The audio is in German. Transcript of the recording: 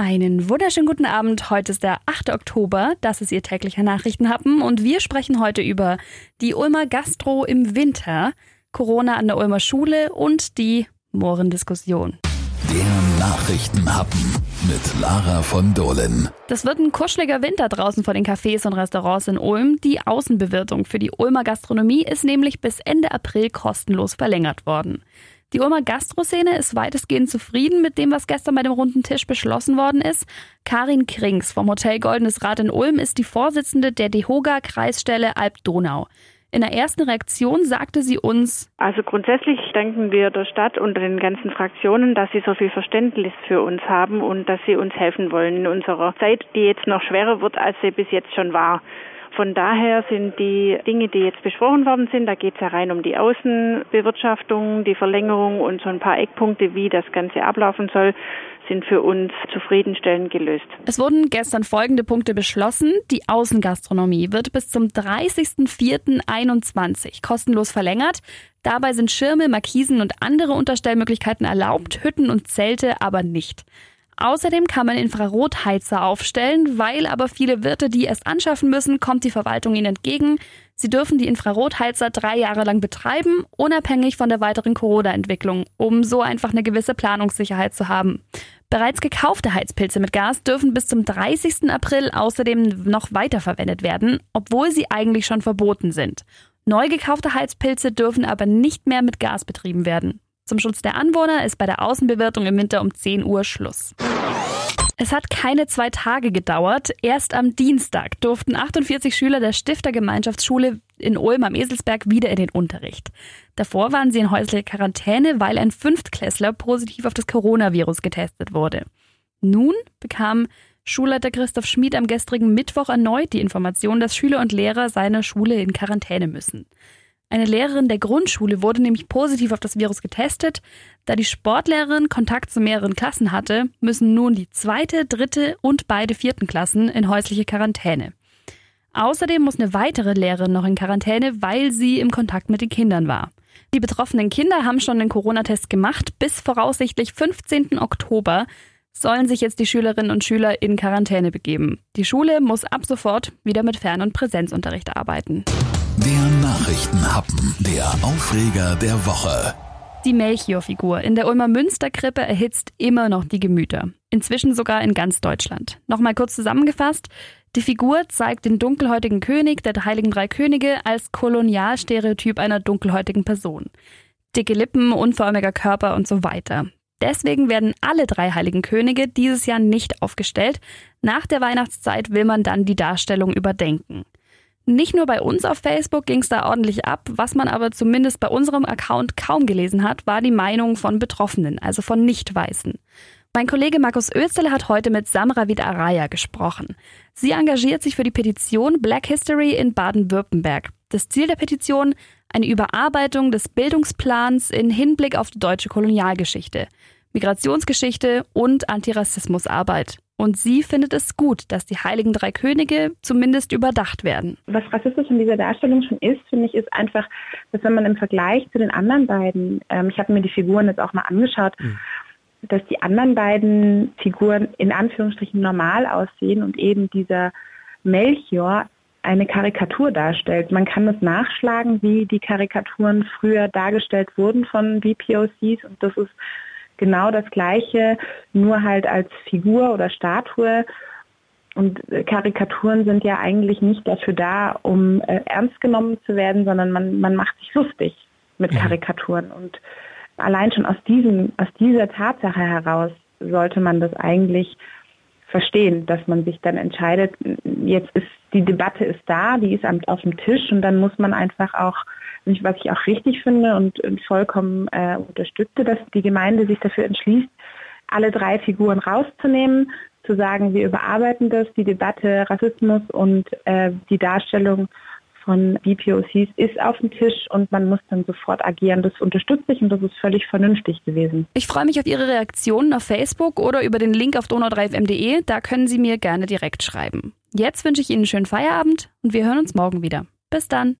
Einen wunderschönen guten Abend. Heute ist der 8. Oktober. Das ist Ihr täglicher Nachrichtenhappen und wir sprechen heute über die Ulmer Gastro im Winter, Corona an der Ulmer Schule und die Mohrendiskussion. Der Nachrichtenhappen mit Lara von Dohlen. Das wird ein kuscheliger Winter draußen vor den Cafés und Restaurants in Ulm. Die Außenbewirtung für die Ulmer Gastronomie ist nämlich bis Ende April kostenlos verlängert worden. Die Ulmer Gastroszene ist weitestgehend zufrieden mit dem, was gestern bei dem runden Tisch beschlossen worden ist. Karin Krings vom Hotel Goldenes Rad in Ulm ist die Vorsitzende der DEHOGA-Kreisstelle Alb-Donau. In der ersten Reaktion sagte sie uns, also grundsätzlich danken wir der Stadt und den ganzen Fraktionen, dass sie so viel Verständnis für uns haben und dass sie uns helfen wollen in unserer Zeit, die jetzt noch schwerer wird, als sie bis jetzt schon war. Von daher sind die Dinge, die jetzt besprochen worden sind, da geht es ja rein um die Außenbewirtschaftung, die Verlängerung und so ein paar Eckpunkte, wie das Ganze ablaufen soll, sind für uns zufriedenstellend gelöst. Es wurden gestern folgende Punkte beschlossen. Die Außengastronomie wird bis zum 30.04.21 kostenlos verlängert. Dabei sind Schirme, Markisen und andere Unterstellmöglichkeiten erlaubt, Hütten und Zelte aber nicht. Außerdem kann man Infrarotheizer aufstellen, weil aber viele Wirte die erst anschaffen müssen, kommt die Verwaltung ihnen entgegen. Sie dürfen die Infrarotheizer drei Jahre lang betreiben, unabhängig von der weiteren Corona-Entwicklung, um so einfach eine gewisse Planungssicherheit zu haben. Bereits gekaufte Heizpilze mit Gas dürfen bis zum 30. April außerdem noch weiterverwendet werden, obwohl sie eigentlich schon verboten sind. Neu gekaufte Heizpilze dürfen aber nicht mehr mit Gas betrieben werden. Zum Schutz der Anwohner ist bei der Außenbewirtung im Winter um 10 Uhr Schluss. Es hat keine zwei Tage gedauert. Erst am Dienstag durften 48 Schüler der Stiftergemeinschaftsschule in Ulm am Eselsberg wieder in den Unterricht. Davor waren sie in häuslicher Quarantäne, weil ein Fünftklässler positiv auf das Coronavirus getestet wurde. Nun bekam Schulleiter Christoph Schmid am gestrigen Mittwoch erneut die Information, dass Schüler und Lehrer seiner Schule in Quarantäne müssen. Eine Lehrerin der Grundschule wurde nämlich positiv auf das Virus getestet. Da die Sportlehrerin Kontakt zu mehreren Klassen hatte, müssen nun die zweite, dritte und beide vierten Klassen in häusliche Quarantäne. Außerdem muss eine weitere Lehrerin noch in Quarantäne, weil sie im Kontakt mit den Kindern war. Die betroffenen Kinder haben schon den Corona-Test gemacht. Bis voraussichtlich 15. Oktober sollen sich jetzt die Schülerinnen und Schüler in Quarantäne begeben. Die Schule muss ab sofort wieder mit Fern- und Präsenzunterricht arbeiten. Der Nachrichtenhappen, der Aufreger der Woche. Die Melchior-Figur in der Ulmer Münsterkrippe erhitzt immer noch die Gemüter. Inzwischen sogar in ganz Deutschland. Nochmal kurz zusammengefasst. Die Figur zeigt den dunkelhäutigen König der Heiligen Drei Könige als Kolonialstereotyp einer dunkelhäutigen Person. Dicke Lippen, unförmiger Körper und so weiter. Deswegen werden alle drei Heiligen Könige dieses Jahr nicht aufgestellt. Nach der Weihnachtszeit will man dann die Darstellung überdenken. Nicht nur bei uns auf Facebook ging es da ordentlich ab. Was man aber zumindest bei unserem Account kaum gelesen hat, war die Meinung von Betroffenen, also von Nicht-Weißen. Mein Kollege Markus Österle hat heute mit Samra Araya gesprochen. Sie engagiert sich für die Petition Black History in Baden-Württemberg. Das Ziel der Petition eine Überarbeitung des Bildungsplans in Hinblick auf die deutsche Kolonialgeschichte, Migrationsgeschichte und Antirassismusarbeit. Und sie findet es gut, dass die Heiligen Drei Könige zumindest überdacht werden. Was rassistisch in dieser Darstellung schon ist, finde ich, ist einfach, dass wenn man im Vergleich zu den anderen beiden, ähm, ich habe mir die Figuren jetzt auch mal angeschaut, mhm. dass die anderen beiden Figuren in Anführungsstrichen normal aussehen und eben dieser Melchior eine Karikatur darstellt. Man kann das nachschlagen, wie die Karikaturen früher dargestellt wurden von BPOCs und das ist genau das Gleiche, nur halt als Figur oder Statue. Und Karikaturen sind ja eigentlich nicht dafür da, um äh, ernst genommen zu werden, sondern man, man macht sich lustig mit Karikaturen. Und allein schon aus, diesem, aus dieser Tatsache heraus sollte man das eigentlich verstehen, dass man sich dann entscheidet, jetzt ist die Debatte ist da, die ist auf dem Tisch und dann muss man einfach auch was ich auch richtig finde und, und vollkommen äh, unterstütze, dass die Gemeinde sich dafür entschließt, alle drei Figuren rauszunehmen, zu sagen, wir überarbeiten das, die Debatte Rassismus und äh, die Darstellung von BPOCs ist auf dem Tisch und man muss dann sofort agieren. Das unterstütze ich und das ist völlig vernünftig gewesen. Ich freue mich auf Ihre Reaktionen auf Facebook oder über den Link auf donau3fm.de. Da können Sie mir gerne direkt schreiben. Jetzt wünsche ich Ihnen einen schönen Feierabend und wir hören uns morgen wieder. Bis dann.